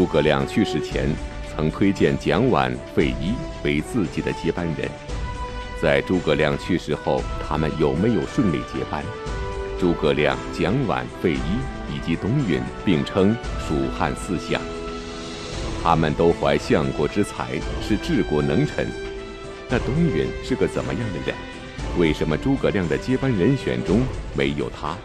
诸葛亮去世前曾推荐蒋琬、费祎为自己的接班人。在诸葛亮去世后，他们有没有顺利接班？诸葛亮、蒋琬、费祎以及董允并称蜀汉四相，他们都怀相国之才，是治国能臣。那董允是个怎么样的人？为什么诸葛亮的接班人选中没有他？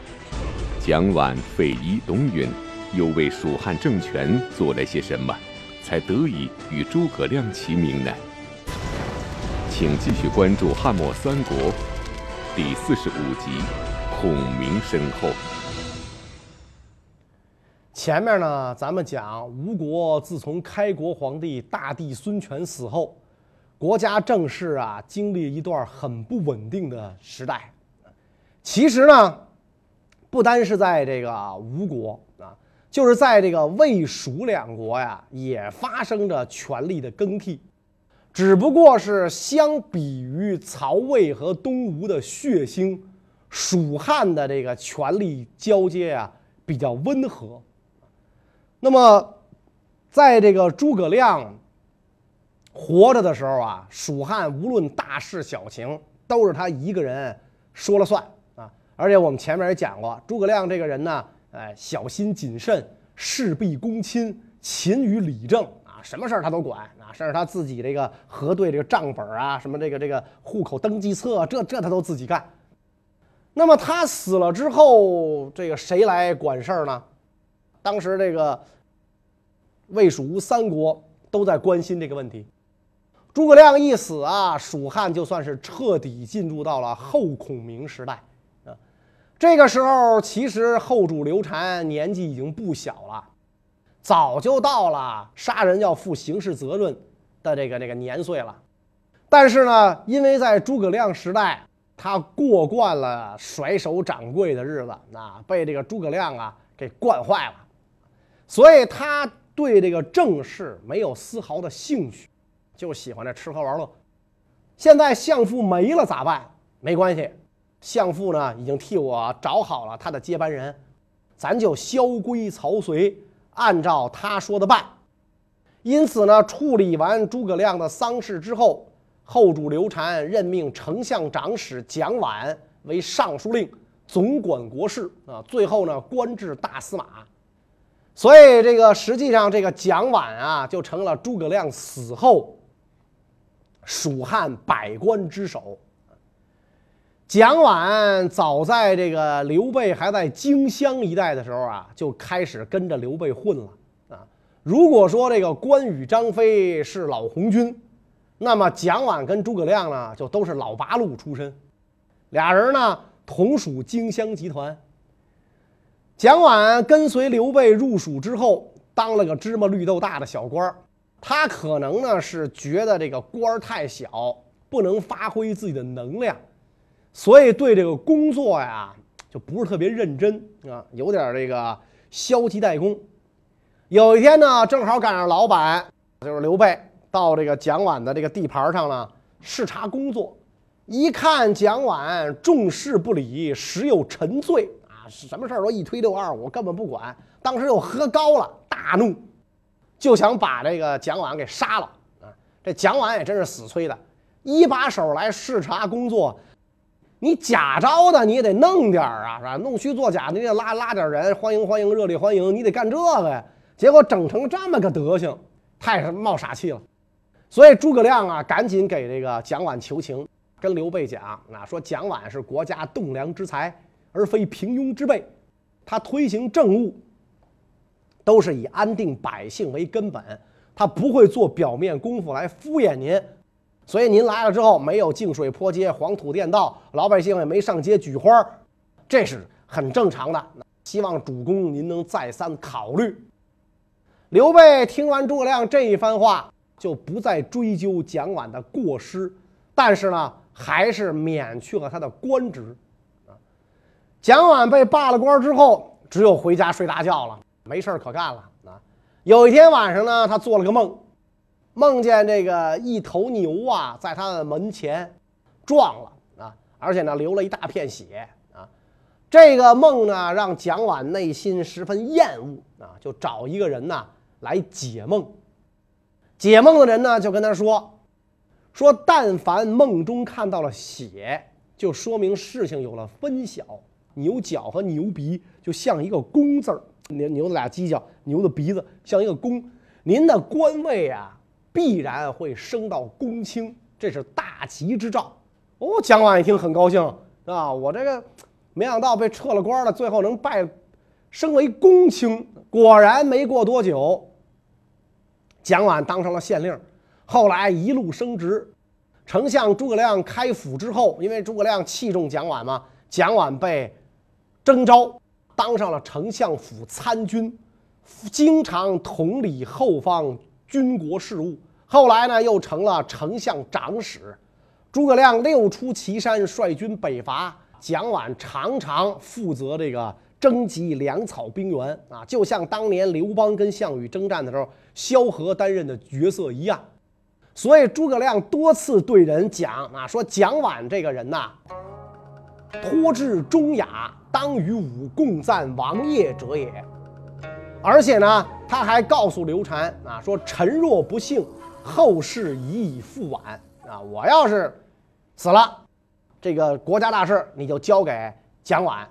蒋琬、费祎、董允又为蜀汉政权做了些什么，才得以与诸葛亮齐名呢？请继续关注《汉末三国》第四十五集。孔明身后，前面呢，咱们讲吴国自从开国皇帝大帝孙权死后，国家政事啊经历一段很不稳定的时代。其实呢，不单是在这个吴国，就是在这个魏蜀两国呀，也发生着权力的更替，只不过是相比于曹魏和东吴的血腥。蜀汉的这个权力交接啊比较温和。那么，在这个诸葛亮活着的时候啊，蜀汉无论大事小情都是他一个人说了算啊。而且我们前面也讲过，诸葛亮这个人呢，哎，小心谨慎，事必躬亲，勤于理政啊，什么事儿他都管啊，甚至他自己这个核对这个账本啊，什么这个这个户口登记册，这这他都自己干。那么他死了之后，这个谁来管事儿呢？当时这个魏、蜀、吴三国都在关心这个问题。诸葛亮一死啊，蜀汉就算是彻底进入到了后孔明时代。这个时候，其实后主刘禅年纪已经不小了，早就到了杀人要负刑事责任的这个这个年岁了。但是呢，因为在诸葛亮时代。他过惯了甩手掌柜的日子，那被这个诸葛亮啊给惯坏了，所以他对这个政事没有丝毫的兴趣，就喜欢这吃喝玩乐。现在相父没了咋办？没关系，相父呢已经替我找好了他的接班人，咱就萧规曹随，按照他说的办。因此呢，处理完诸葛亮的丧事之后。后主刘禅任命丞相长史蒋琬为尚书令，总管国事啊。最后呢，官至大司马。所以这个实际上，这个蒋琬啊，就成了诸葛亮死后蜀汉百官之首。蒋琬早在这个刘备还在荆襄一带的时候啊，就开始跟着刘备混了啊。如果说这个关羽、张飞是老红军。那么蒋琬跟诸葛亮呢，就都是老八路出身，俩人呢同属荆襄集团。蒋琬跟随刘备入蜀之后，当了个芝麻绿豆大的小官儿。他可能呢是觉得这个官儿太小，不能发挥自己的能量，所以对这个工作呀就不是特别认真啊，有点这个消极怠工。有一天呢，正好赶上老板就是刘备。到这个蒋琬的这个地盘上呢，视察工作，一看蒋琬重视不理，时有沉醉啊，什么事儿都一推六二五，根本不管。当时又喝高了，大怒，就想把这个蒋琬给杀了啊！这蒋琬也真是死催的，一把手来视察工作，你假招的你也得弄点儿啊，是吧？弄虚作假，你得拉拉点人，欢迎欢迎，热烈欢迎，你得干这个呀。结果整成这么个德行，太冒傻气了。所以诸葛亮啊，赶紧给这个蒋琬求情，跟刘备讲啊，说蒋琬是国家栋梁之才，而非平庸之辈。他推行政务，都是以安定百姓为根本，他不会做表面功夫来敷衍您。所以您来了之后，没有净水坡街、黄土垫道，老百姓也没上街举花，这是很正常的。希望主公您能再三考虑。刘备听完诸葛亮这一番话。就不再追究蒋琬的过失，但是呢，还是免去了他的官职。蒋琬被罢了官之后，只有回家睡大觉了，没事可干了。啊，有一天晚上呢，他做了个梦，梦见这个一头牛啊，在他的门前撞了啊，而且呢，流了一大片血啊。这个梦呢，让蒋琬内心十分厌恶啊，就找一个人呢。来解梦。解梦的人呢，就跟他说：“说但凡梦中看到了血，就说明事情有了分晓。牛角和牛鼻就像一个弓字儿，牛牛的俩犄角，牛的鼻子像一个弓。您的官位啊，必然会升到公卿，这是大吉之兆。”哦，蒋琬一听很高兴啊，我这个没想到被撤了官了，最后能拜升为公卿。果然没过多久。蒋琬当上了县令，后来一路升职。丞相诸葛亮开府之后，因为诸葛亮器重蒋琬嘛，蒋琬被征召当上了丞相府参军，经常统理后方军国事务。后来呢，又成了丞相长史。诸葛亮六出祁山，率军北伐，蒋琬常常负责这个。征集粮草兵员啊，就像当年刘邦跟项羽征战的时候，萧何担任的角色一样。所以诸葛亮多次对人讲啊，说蒋琬这个人呐，托至忠雅，当与吾共赞王业者也。而且呢，他还告诉刘禅啊，说臣若不幸，后事已以复晚啊。我要是死了，这个国家大事你就交给蒋琬。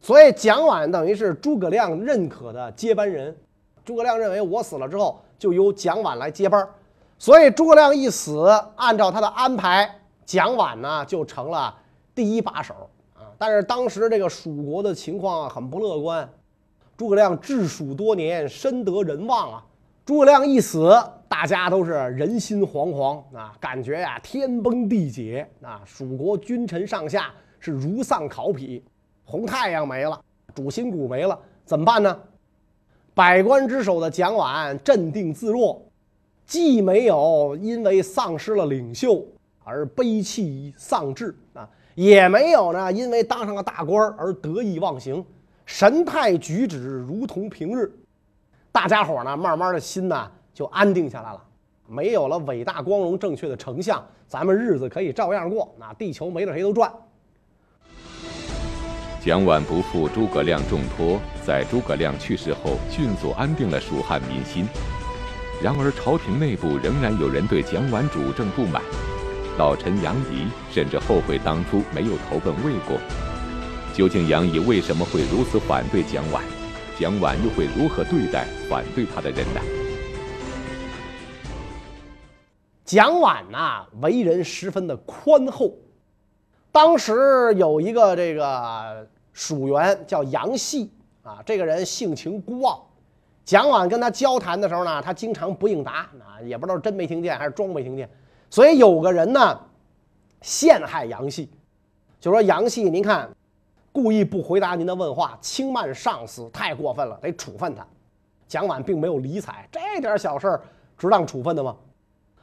所以蒋琬等于是诸葛亮认可的接班人，诸葛亮认为我死了之后就由蒋琬来接班所以诸葛亮一死，按照他的安排，蒋琬呢就成了第一把手啊。但是当时这个蜀国的情况很不乐观，诸葛亮治蜀多年，深得人望啊。诸葛亮一死，大家都是人心惶惶啊，感觉呀天崩地解啊，蜀国君臣上下是如丧考妣。红太阳没了，主心骨没了，怎么办呢？百官之首的蒋琬镇定自若，既没有因为丧失了领袖而悲泣丧志啊，也没有呢因为当上了大官而得意忘形，神态举止如同平日。大家伙呢，慢慢的心呢就安定下来了。没有了伟大、光荣、正确的丞相，咱们日子可以照样过。那地球没了谁都转。蒋琬不负诸葛亮重托，在诸葛亮去世后迅速安定了蜀汉民心。然而，朝廷内部仍然有人对蒋琬主政不满，老臣杨仪甚至后悔当初没有投奔魏国。究竟杨仪为什么会如此反对蒋琬？蒋琬又会如何对待反对他的人呢？蒋琬呐，为人十分的宽厚。当时有一个这个。蜀元叫杨戏啊，这个人性情孤傲。蒋琬跟他交谈的时候呢，他经常不应答啊，也不知道真没听见还是装没听见。所以有个人呢，陷害杨戏，就说杨戏，您看，故意不回答您的问话，轻慢上司，太过分了，得处分他。蒋琬并没有理睬，这点小事儿值当处分的吗？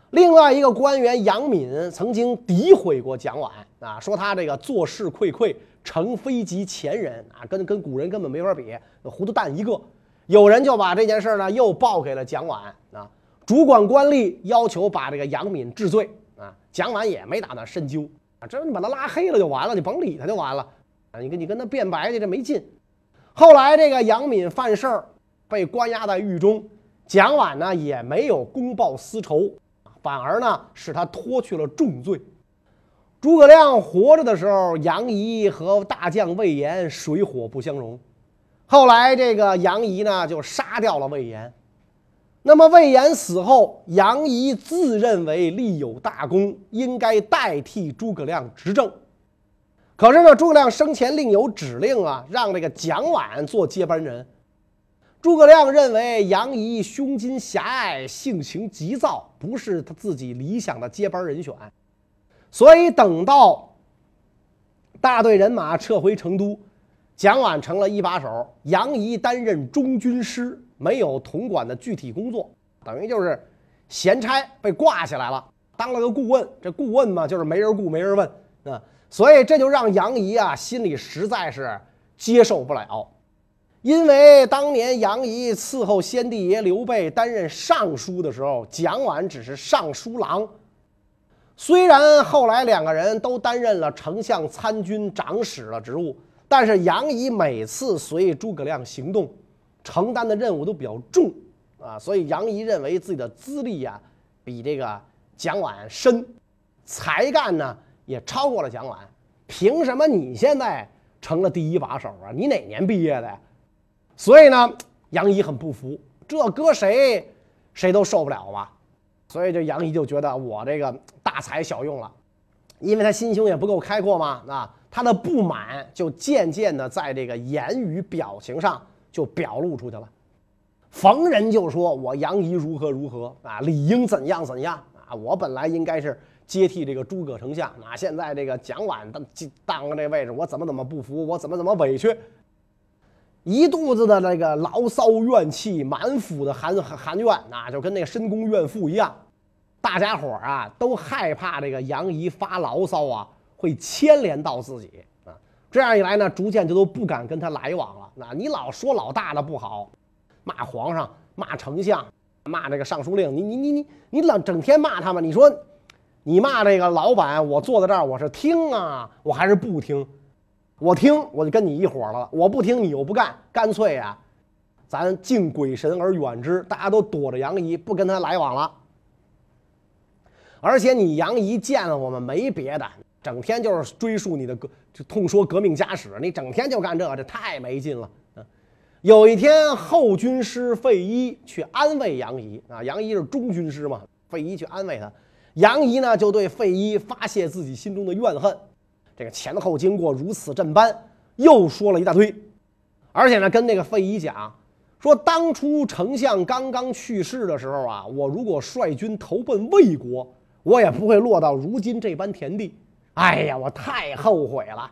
另外一个官员杨敏曾经诋毁过蒋琬啊，说他这个做事愧愧。成非及前人啊，跟跟古人根本没法比，糊涂蛋一个。有人就把这件事呢又报给了蒋琬啊，主管官吏要求把这个杨敏治罪啊，蒋琬也没打算深究啊，这你把他拉黑了就完了，你甭理他就完了啊，你跟你跟他辩白去，这没劲。后来这个杨敏犯事儿，被关押在狱中，蒋琬呢也没有公报私仇，反而呢使他脱去了重罪。诸葛亮活着的时候，杨仪和大将魏延水火不相容。后来这个杨仪呢，就杀掉了魏延。那么魏延死后，杨仪自认为立有大功，应该代替诸葛亮执政。可是呢，诸葛亮生前另有指令啊，让这个蒋琬做接班人。诸葛亮认为杨仪胸襟狭隘，性情急躁，不是他自己理想的接班人选。所以等到大队人马撤回成都，蒋琬成了一把手，杨仪担任中军师，没有统管的具体工作，等于就是闲差被挂起来了，当了个顾问。这顾问嘛，就是没人顾，没人问啊。所以这就让杨仪啊心里实在是接受不了，因为当年杨仪伺候先帝爷刘备担任尚书的时候，蒋琬只是尚书郎。虽然后来两个人都担任了丞相、参军、长史的职务，但是杨仪每次随诸葛亮行动，承担的任务都比较重。啊，所以杨仪认为自己的资历啊比这个蒋琬深，才干呢也超过了蒋琬，凭什么你现在成了第一把手啊？你哪年毕业的呀？所以呢，杨仪很不服，这搁谁谁都受不了吧？所以这杨仪就觉得我这个大材小用了，因为他心胸也不够开阔嘛，啊，他的不满就渐渐的在这个言语表情上就表露出去了，逢人就说我杨仪如何如何啊，理应怎样怎样啊，我本来应该是接替这个诸葛丞相啊，现在这个蒋琬当当了这位置，我怎么怎么不服，我怎么怎么委屈。一肚子的那个牢骚怨气，满腹的含含怨，那就跟那个深宫怨妇一样。大家伙儿啊，都害怕这个杨仪发牢骚啊，会牵连到自己啊。这样一来呢，逐渐就都不敢跟他来往了。那你老说老大的不好，骂皇上，骂丞相，骂这个尚书令，你你你你你老整天骂他们。你说，你骂这个老板，我坐在这儿，我是听啊，我还是不听？我听，我就跟你一伙了；我不听，你又不干，干脆呀，咱敬鬼神而远之，大家都躲着杨仪，不跟他来往了。而且你杨仪见了我们没别的，整天就是追溯你的革，就痛说革命家史，你整天就干这个，这太没劲了。有一天后军师费祎去安慰杨仪啊，杨仪是中军师嘛，费祎去安慰他，杨仪呢就对费祎发泄自己心中的怨恨。这个前后经过如此这般，又说了一大堆，而且呢，跟那个费祎讲说，当初丞相刚刚去世的时候啊，我如果率军投奔魏国，我也不会落到如今这般田地。哎呀，我太后悔了，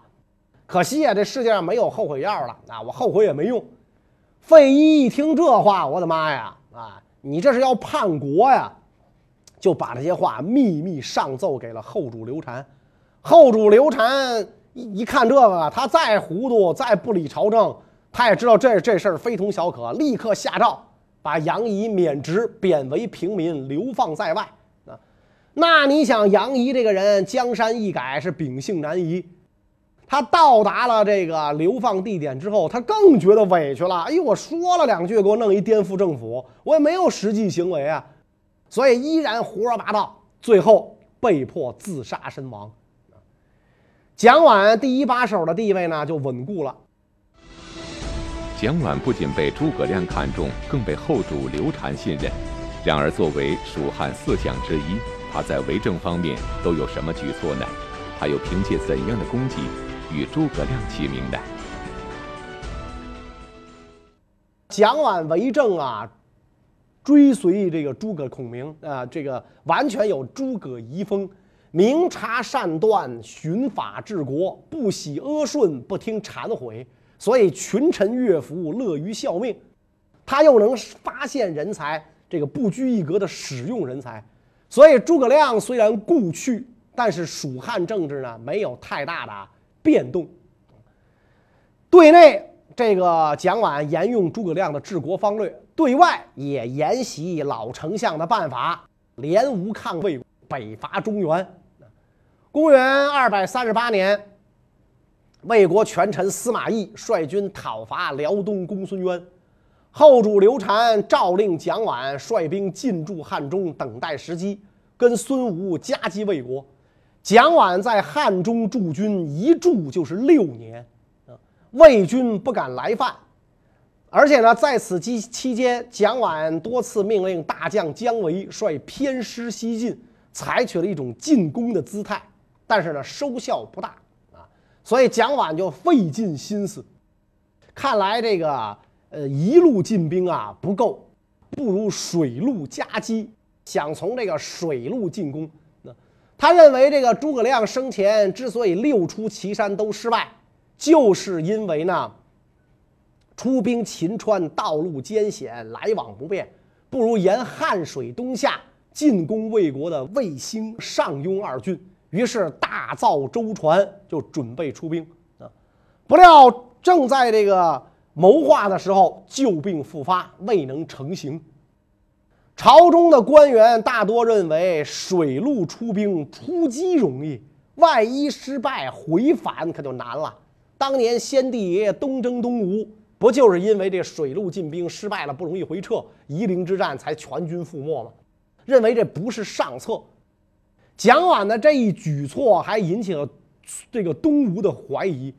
可惜啊，这世界上没有后悔药了啊，我后悔也没用。费祎一听这话，我的妈呀啊，你这是要叛国呀？就把这些话秘密上奏给了后主刘禅。后主刘禅一一看这个，他再糊涂，再不理朝政，他也知道这这事儿非同小可，立刻下诏把杨仪免职，贬为平民，流放在外。啊，那你想，杨仪这个人江山易改，是秉性难移。他到达了这个流放地点之后，他更觉得委屈了。哎呦，我说了两句，给我弄一颠覆政府，我也没有实际行为啊，所以依然胡说八道，最后被迫自杀身亡。蒋琬第一把手的地位呢就稳固了。蒋琬不仅被诸葛亮看中，更被后主刘禅信任。然而，作为蜀汉四将之一，他在为政方面都有什么举措呢？他又凭借怎样的功绩与诸葛亮齐名呢？蒋琬为政啊，追随这个诸葛孔明啊，这个完全有诸葛遗风。明察善断，循法治国，不喜阿顺，不听谗毁，所以群臣乐服，乐于效命。他又能发现人才，这个不拘一格的使用人才，所以诸葛亮虽然故去，但是蜀汉政治呢没有太大的变动。对内，这个蒋琬沿用诸葛亮的治国方略；对外也沿袭老丞相的办法，联吴抗魏，北伐中原。公元二百三十八年，魏国权臣司马懿率军讨伐辽东公孙渊，后主刘禅诏令蒋琬率兵进驻汉中，等待时机，跟孙吴夹击魏国。蒋琬在汉中驻军一驻就是六年，魏军不敢来犯，而且呢，在此期期间，蒋琬多次命令大将姜维率偏师西进，采取了一种进攻的姿态。但是呢，收效不大啊，所以蒋琬就费尽心思，看来这个呃一路进兵啊不够，不如水陆夹击，想从这个水路进攻。那他认为这个诸葛亮生前之所以六出祁山都失败，就是因为呢，出兵秦川道路艰险，来往不便，不如沿汉水东下进攻魏国的魏兴、上庸二郡。于是大造舟船，就准备出兵啊！不料正在这个谋划的时候，旧病复发，未能成行。朝中的官员大多认为水陆出兵出击容易，万一失败回返可就难了。当年先帝爷爷东征东吴，不就是因为这水陆进兵失败了，不容易回撤，夷陵之战才全军覆没吗？认为这不是上策。蒋琬的这一举措还引起了这个东吴的怀疑。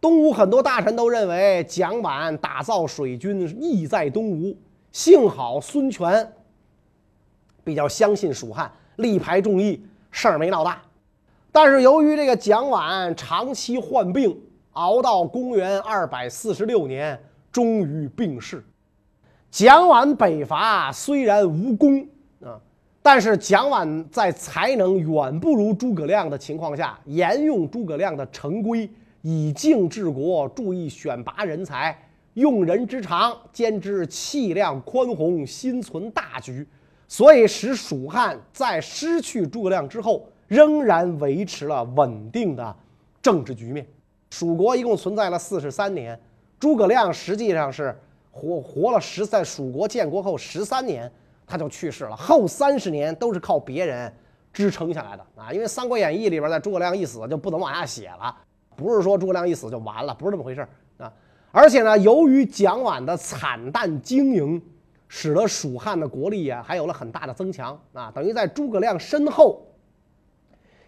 东吴很多大臣都认为蒋琬打造水军意在东吴，幸好孙权比较相信蜀汉，力排众议，事儿没闹大。但是由于这个蒋琬长期患病，熬到公元二百四十六年，终于病逝。蒋琬北伐虽然无功啊，但是蒋琬在才能远不如诸葛亮的情况下，沿用诸葛亮的成规，以静治国，注意选拔人才，用人之长，兼之气量宽宏，心存大局，所以使蜀汉在失去诸葛亮之后。仍然维持了稳定的政治局面。蜀国一共存在了四十三年，诸葛亮实际上是活活了十，在蜀国建国后十三年他就去世了，后三十年都是靠别人支撑下来的啊！因为《三国演义》里边在诸葛亮一死就不能往下写了，不是说诸葛亮一死就完了，不是这么回事啊！而且呢，由于蒋琬的惨淡经营，使得蜀汉的国力啊还有了很大的增强啊，等于在诸葛亮身后。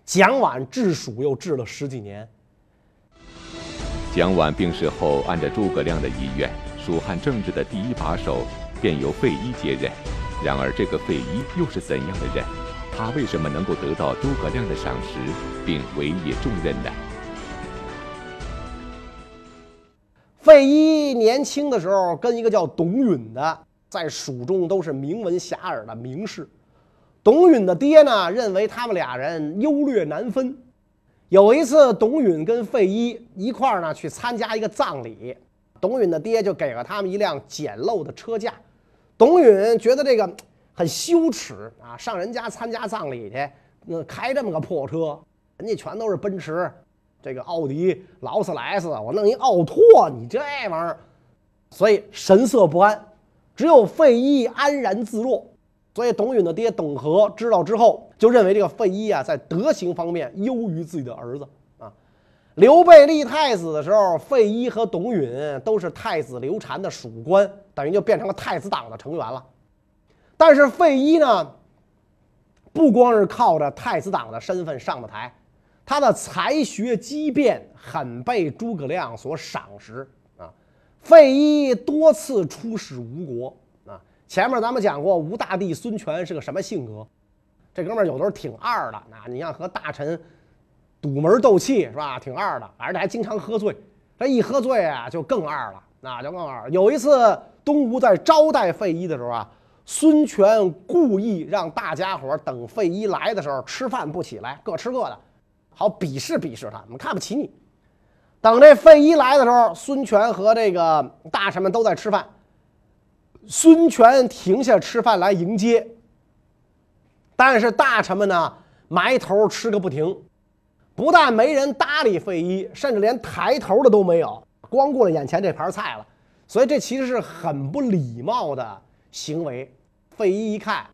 蒋琬治蜀又治了十几年。蒋琬病逝后，按照诸葛亮的遗愿，蜀汉政治的第一把手便由费祎接任。然而，这个费祎又是怎样的人？他为什么能够得到诸葛亮的赏识，并委以重任呢？费祎年轻的时候跟一个叫董允的，在蜀中都是名闻遐迩的名士。董允的爹呢，认为他们俩人优劣难分。有一次，董允跟费祎一块儿呢去参加一个葬礼，董允的爹就给了他们一辆简陋的车架。董允觉得这个很羞耻啊，上人家参加葬礼去，那开这么个破车，人家全都是奔驰、这个奥迪、劳斯莱斯，我弄一奥拓，你这玩意儿，所以神色不安。只有费祎安然自若。所以，董允的爹董和知道之后，就认为这个费祎啊，在德行方面优于自己的儿子啊。刘备立太子的时候，费祎和董允都是太子刘禅的属官，等于就变成了太子党的成员了。但是费祎呢，不光是靠着太子党的身份上的台，他的才学机变很被诸葛亮所赏识啊。费祎多次出使吴国啊。前面咱们讲过，吴大帝孙权是个什么性格？这哥们儿有的时候挺二的，那你像和大臣堵门斗气是吧？挺二的，而且还经常喝醉。这一喝醉啊，就更二了，那就更二。有一次东吴在招待费祎的时候啊，孙权故意让大家伙等费祎来的时候吃饭不起来，各吃各的，好鄙视鄙视他，我们看不起你。等这费祎来的时候，孙权和这个大臣们都在吃饭。孙权停下吃饭来迎接，但是大臣们呢埋头吃个不停，不但没人搭理费祎，甚至连抬头的都没有，光顾了眼前这盘菜了。所以这其实是很不礼貌的行为。费祎一看，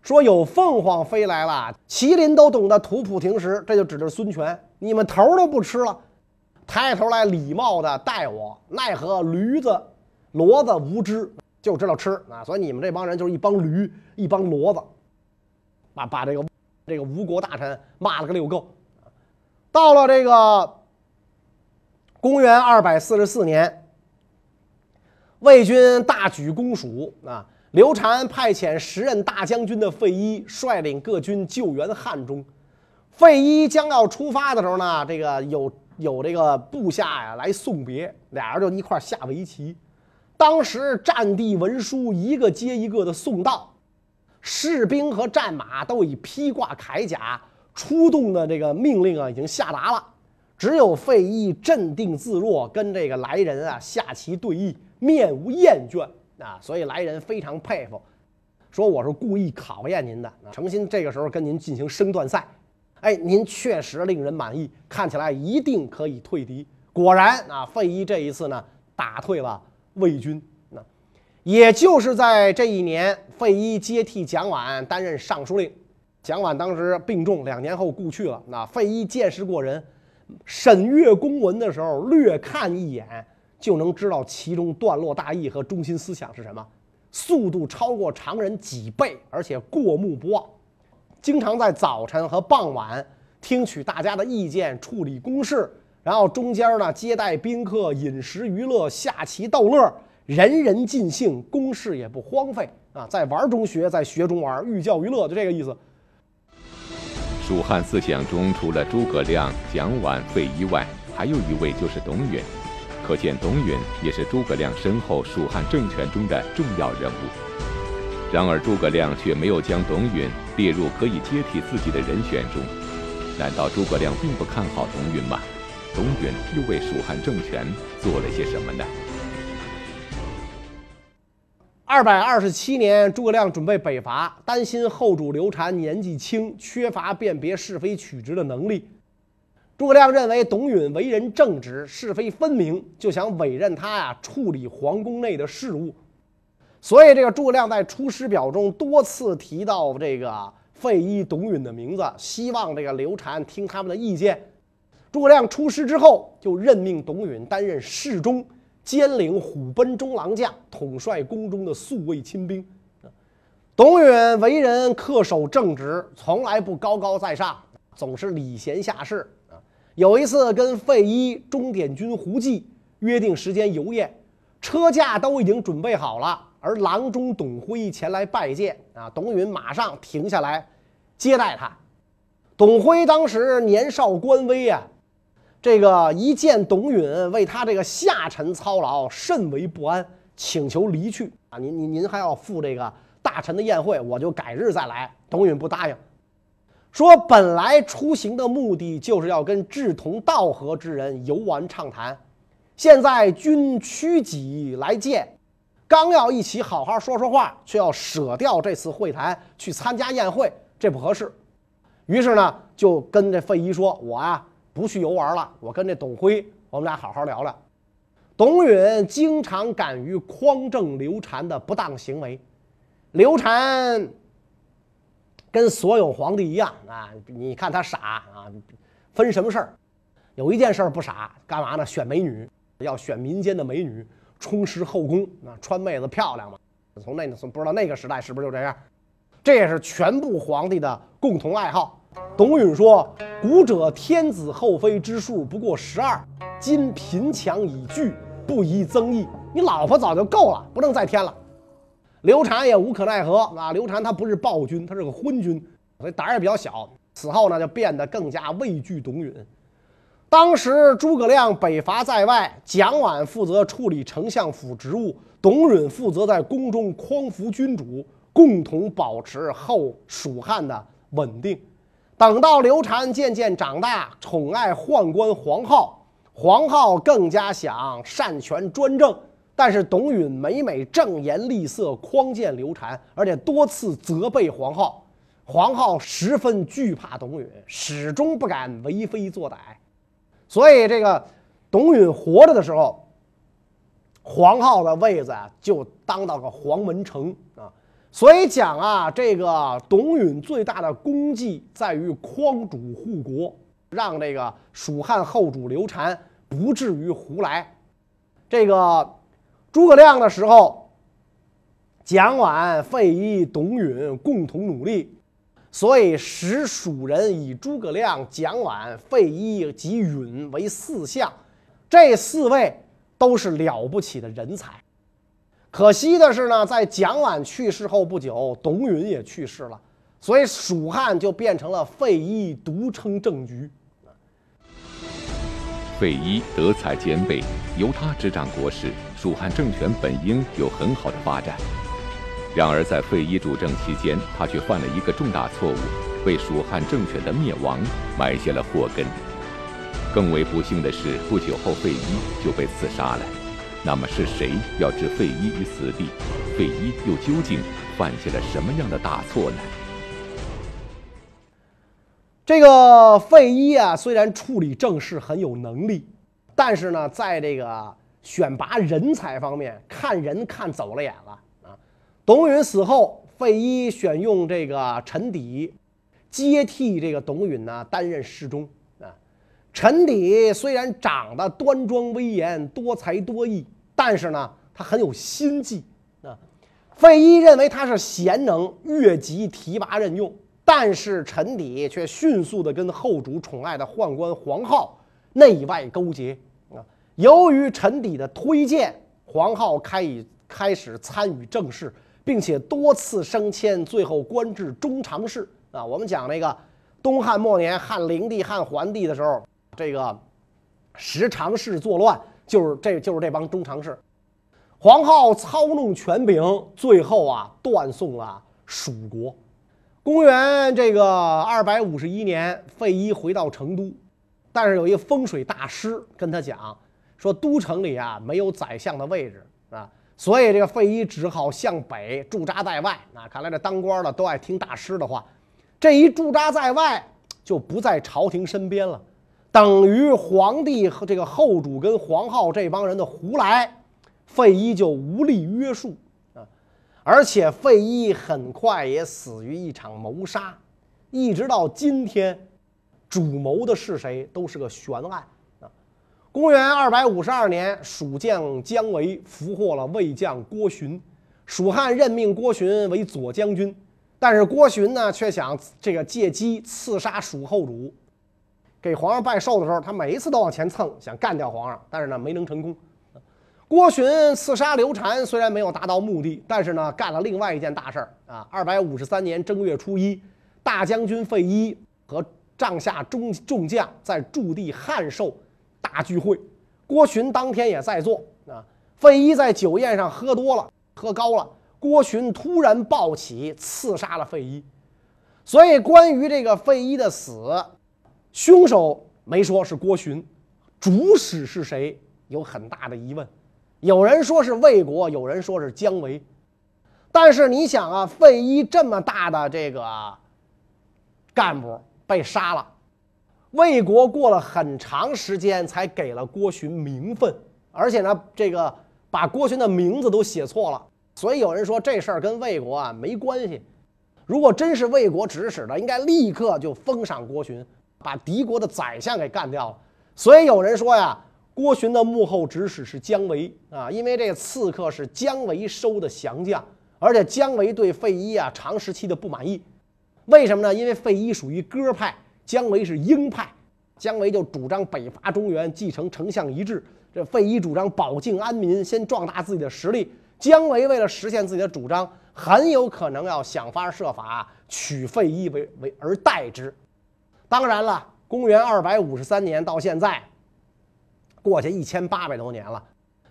说有凤凰飞来了，麒麟都懂得吐哺停食，这就指着孙权，你们头都不吃了，抬头来礼貌的待我，奈何驴子、骡子无知。就知道吃啊，所以你们这帮人就是一帮驴，一帮骡子，把把这个这个吴国大臣骂了个溜够。到了这个公元二百四十四年，魏军大举攻蜀啊，刘禅派遣时任大将军的费祎率领各军救援汉中。费祎将要出发的时候呢，这个有有这个部下呀来送别，俩人就一块下围棋。当时战地文书一个接一个的送到，士兵和战马都已披挂铠甲，出动的这个命令啊已经下达了。只有费祎镇定自若，跟这个来人啊下棋对弈，面无厌倦啊，所以来人非常佩服，说我是故意考验您的，诚心这个时候跟您进行升段赛。哎，您确实令人满意，看起来一定可以退敌。果然啊，费祎这一次呢打退了。魏军，也就是在这一年，费祎接替蒋琬担任尚书令。蒋琬当时病重，两年后故去了。那费祎见识过人，审阅公文的时候略看一眼，就能知道其中段落大意和中心思想是什么。速度超过常人几倍，而且过目不忘，经常在早晨和傍晚听取大家的意见，处理公事，然后中间呢接待宾客，饮食娱乐，下棋逗乐，人人尽兴，公事也不荒废啊，在玩中学，在学中玩，寓教于乐，就这个意思。蜀汉思想中，除了诸葛亮、蒋琬、费祎外，还有一位就是董允。可见董允也是诸葛亮身后蜀汉政权中的重要人物。然而诸葛亮却没有将董允列入可以接替自己的人选中。难道诸葛亮并不看好董允吗？董允又为蜀汉政权做了些什么呢？二百二十七年，诸葛亮准备北伐，担心后主刘禅年纪轻，缺乏辨别是非曲直的能力。诸葛亮认为董允为人正直，是非分明，就想委任他呀处理皇宫内的事务。所以，这个诸葛亮在《出师表》中多次提到这个费祎、董允的名字，希望这个刘禅听他们的意见。诸葛亮出师之后，就任命董允担任侍中，兼领虎贲中郎将，统帅宫中的宿卫亲兵。董允为人恪守正直，从来不高高在上，总是礼贤下士。有一次跟费祎、中典军胡济约定时间游宴，车驾都已经准备好了，而郎中董辉前来拜见啊，董允马上停下来接待他。董辉当时年少官微啊，这个一见董允为他这个下臣操劳，甚为不安，请求离去啊，您您您还要赴这个大臣的宴会，我就改日再来。董允不答应。说本来出行的目的就是要跟志同道合之人游玩畅谈，现在君屈己来见，刚要一起好好说说话，却要舍掉这次会谈去参加宴会，这不合适。于是呢，就跟这费祎说：“我啊不去游玩了，我跟这董辉，我们俩好好聊聊。”董允经常敢于匡正刘禅的不当行为，刘禅。跟所有皇帝一样啊！你看他傻啊，分什么事儿？有一件事儿不傻，干嘛呢？选美女，要选民间的美女，充实后宫啊，穿妹子漂亮嘛。从那从不知道那个时代是不是就这样？这也是全部皇帝的共同爱好。董允说：“古者天子后妃之数不过十二，今贫强已聚，不宜增益。你老婆早就够了，不能再添了。”刘禅也无可奈何啊！刘禅他不是暴君，他是个昏君，所以胆儿也比较小。此后呢，就变得更加畏惧董允。当时诸葛亮北伐在外，蒋琬负责处理丞相府职务，董允负责在宫中匡扶君主，共同保持后蜀汉的稳定。等到刘禅渐渐长大，宠爱宦官黄皓，黄皓更加想擅权专政。但是董允每每正言厉色匡谏刘禅，而且多次责备黄皓，黄皓十分惧怕董允，始终不敢为非作歹。所以这个董允活着的时候，黄皓的位子啊就当到个黄门丞啊。所以讲啊，这个董允最大的功绩在于匡主护国，让这个蜀汉后主刘禅不至于胡来。这个。诸葛亮的时候，蒋琬、费祎、董允共同努力，所以使蜀人以诸葛亮、蒋琬、费祎及允为四相，这四位都是了不起的人才。可惜的是呢，在蒋琬去世后不久，董允也去世了，所以蜀汉就变成了费祎独撑政局。费祎德才兼备，由他执掌国事，蜀汉政权本应有很好的发展。然而，在费祎主政期间，他却犯了一个重大错误，为蜀汉政权的灭亡埋下了祸根。更为不幸的是，不久后费祎就被刺杀了。那么，是谁要置费祎于死地？费祎又究竟犯下了什么样的大错呢？这个费祎啊，虽然处理政事很有能力，但是呢，在这个选拔人才方面，看人看走了眼了啊。董允死后，费祎选用这个陈祗接替这个董允呢，担任侍中啊。陈祗虽然长得端庄威严、多才多艺，但是呢，他很有心计啊。费祎认为他是贤能，越级提拔任用，但是陈祗却迅速地跟后主宠爱的宦官黄浩内外勾结啊。由于陈祗的推荐，黄浩开以开始参与政事，并且多次升迁，最后官至中常侍啊。我们讲那个东汉末年汉灵帝、汉桓帝的时候。这个十常侍作乱，就是这就是这帮中常侍。黄浩操弄权柄，最后啊断送了蜀国。公元这个二百五十一年，费祎回到成都，但是有一个风水大师跟他讲说，都城里啊没有宰相的位置啊，所以这个费祎只好向北驻扎在外。那看来这当官的都爱听大师的话，这一驻扎在外，就不在朝廷身边了。等于皇帝和这个后主跟黄浩这帮人的胡来，费祎就无力约束啊！而且费祎很快也死于一场谋杀，一直到今天，主谋的是谁都是个悬案啊！公元二百五十二年，蜀将姜维俘获了魏将郭循，蜀汉任命郭循为左将军，但是郭循呢却想这个借机刺杀蜀后主。给皇上拜寿的时候，他每一次都往前蹭，想干掉皇上，但是呢没能成功。郭循刺杀刘禅，虽然没有达到目的，但是呢干了另外一件大事儿啊！二百五十三年正月初一，大将军费祎和帐下中众将在驻地汉寿大聚会，郭循当天也在座啊。费祎在酒宴上喝多了，喝高了，郭循突然暴起，刺杀了费祎。所以关于这个费祎的死。凶手没说是郭循，主使是谁有很大的疑问。有人说是魏国，有人说是姜维。但是你想啊，费祎这么大的这个干部被杀了，魏国过了很长时间才给了郭循名分，而且呢，这个把郭循的名字都写错了。所以有人说这事儿跟魏国啊没关系。如果真是魏国指使的，应该立刻就封赏郭循。把敌国的宰相给干掉了，所以有人说呀，郭循的幕后指使是姜维啊，因为这个刺客是姜维收的降将，而且姜维对费祎啊长时期的不满意，为什么呢？因为费祎属于鸽派，姜维是鹰派，姜维就主张北伐中原，继承丞相遗志，这费祎主张保境安民，先壮大自己的实力。姜维为了实现自己的主张，很有可能要想方设法取费祎为为而代之。当然了，公元二百五十三年到现在，过去一千八百多年了，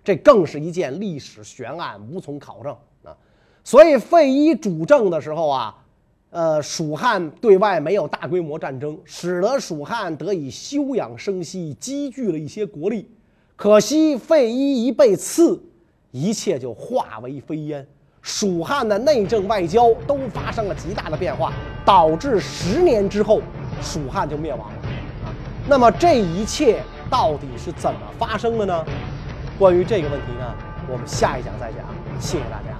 这更是一件历史悬案，无从考证啊。所以费祎主政的时候啊，呃，蜀汉对外没有大规模战争，使得蜀汉得以休养生息，积聚了一些国力。可惜费祎一被刺，一切就化为飞烟，蜀汉的内政外交都发生了极大的变化，导致十年之后。蜀汉就灭亡了啊！那么这一切到底是怎么发生的呢？关于这个问题呢，我们下一讲再讲。谢谢大家。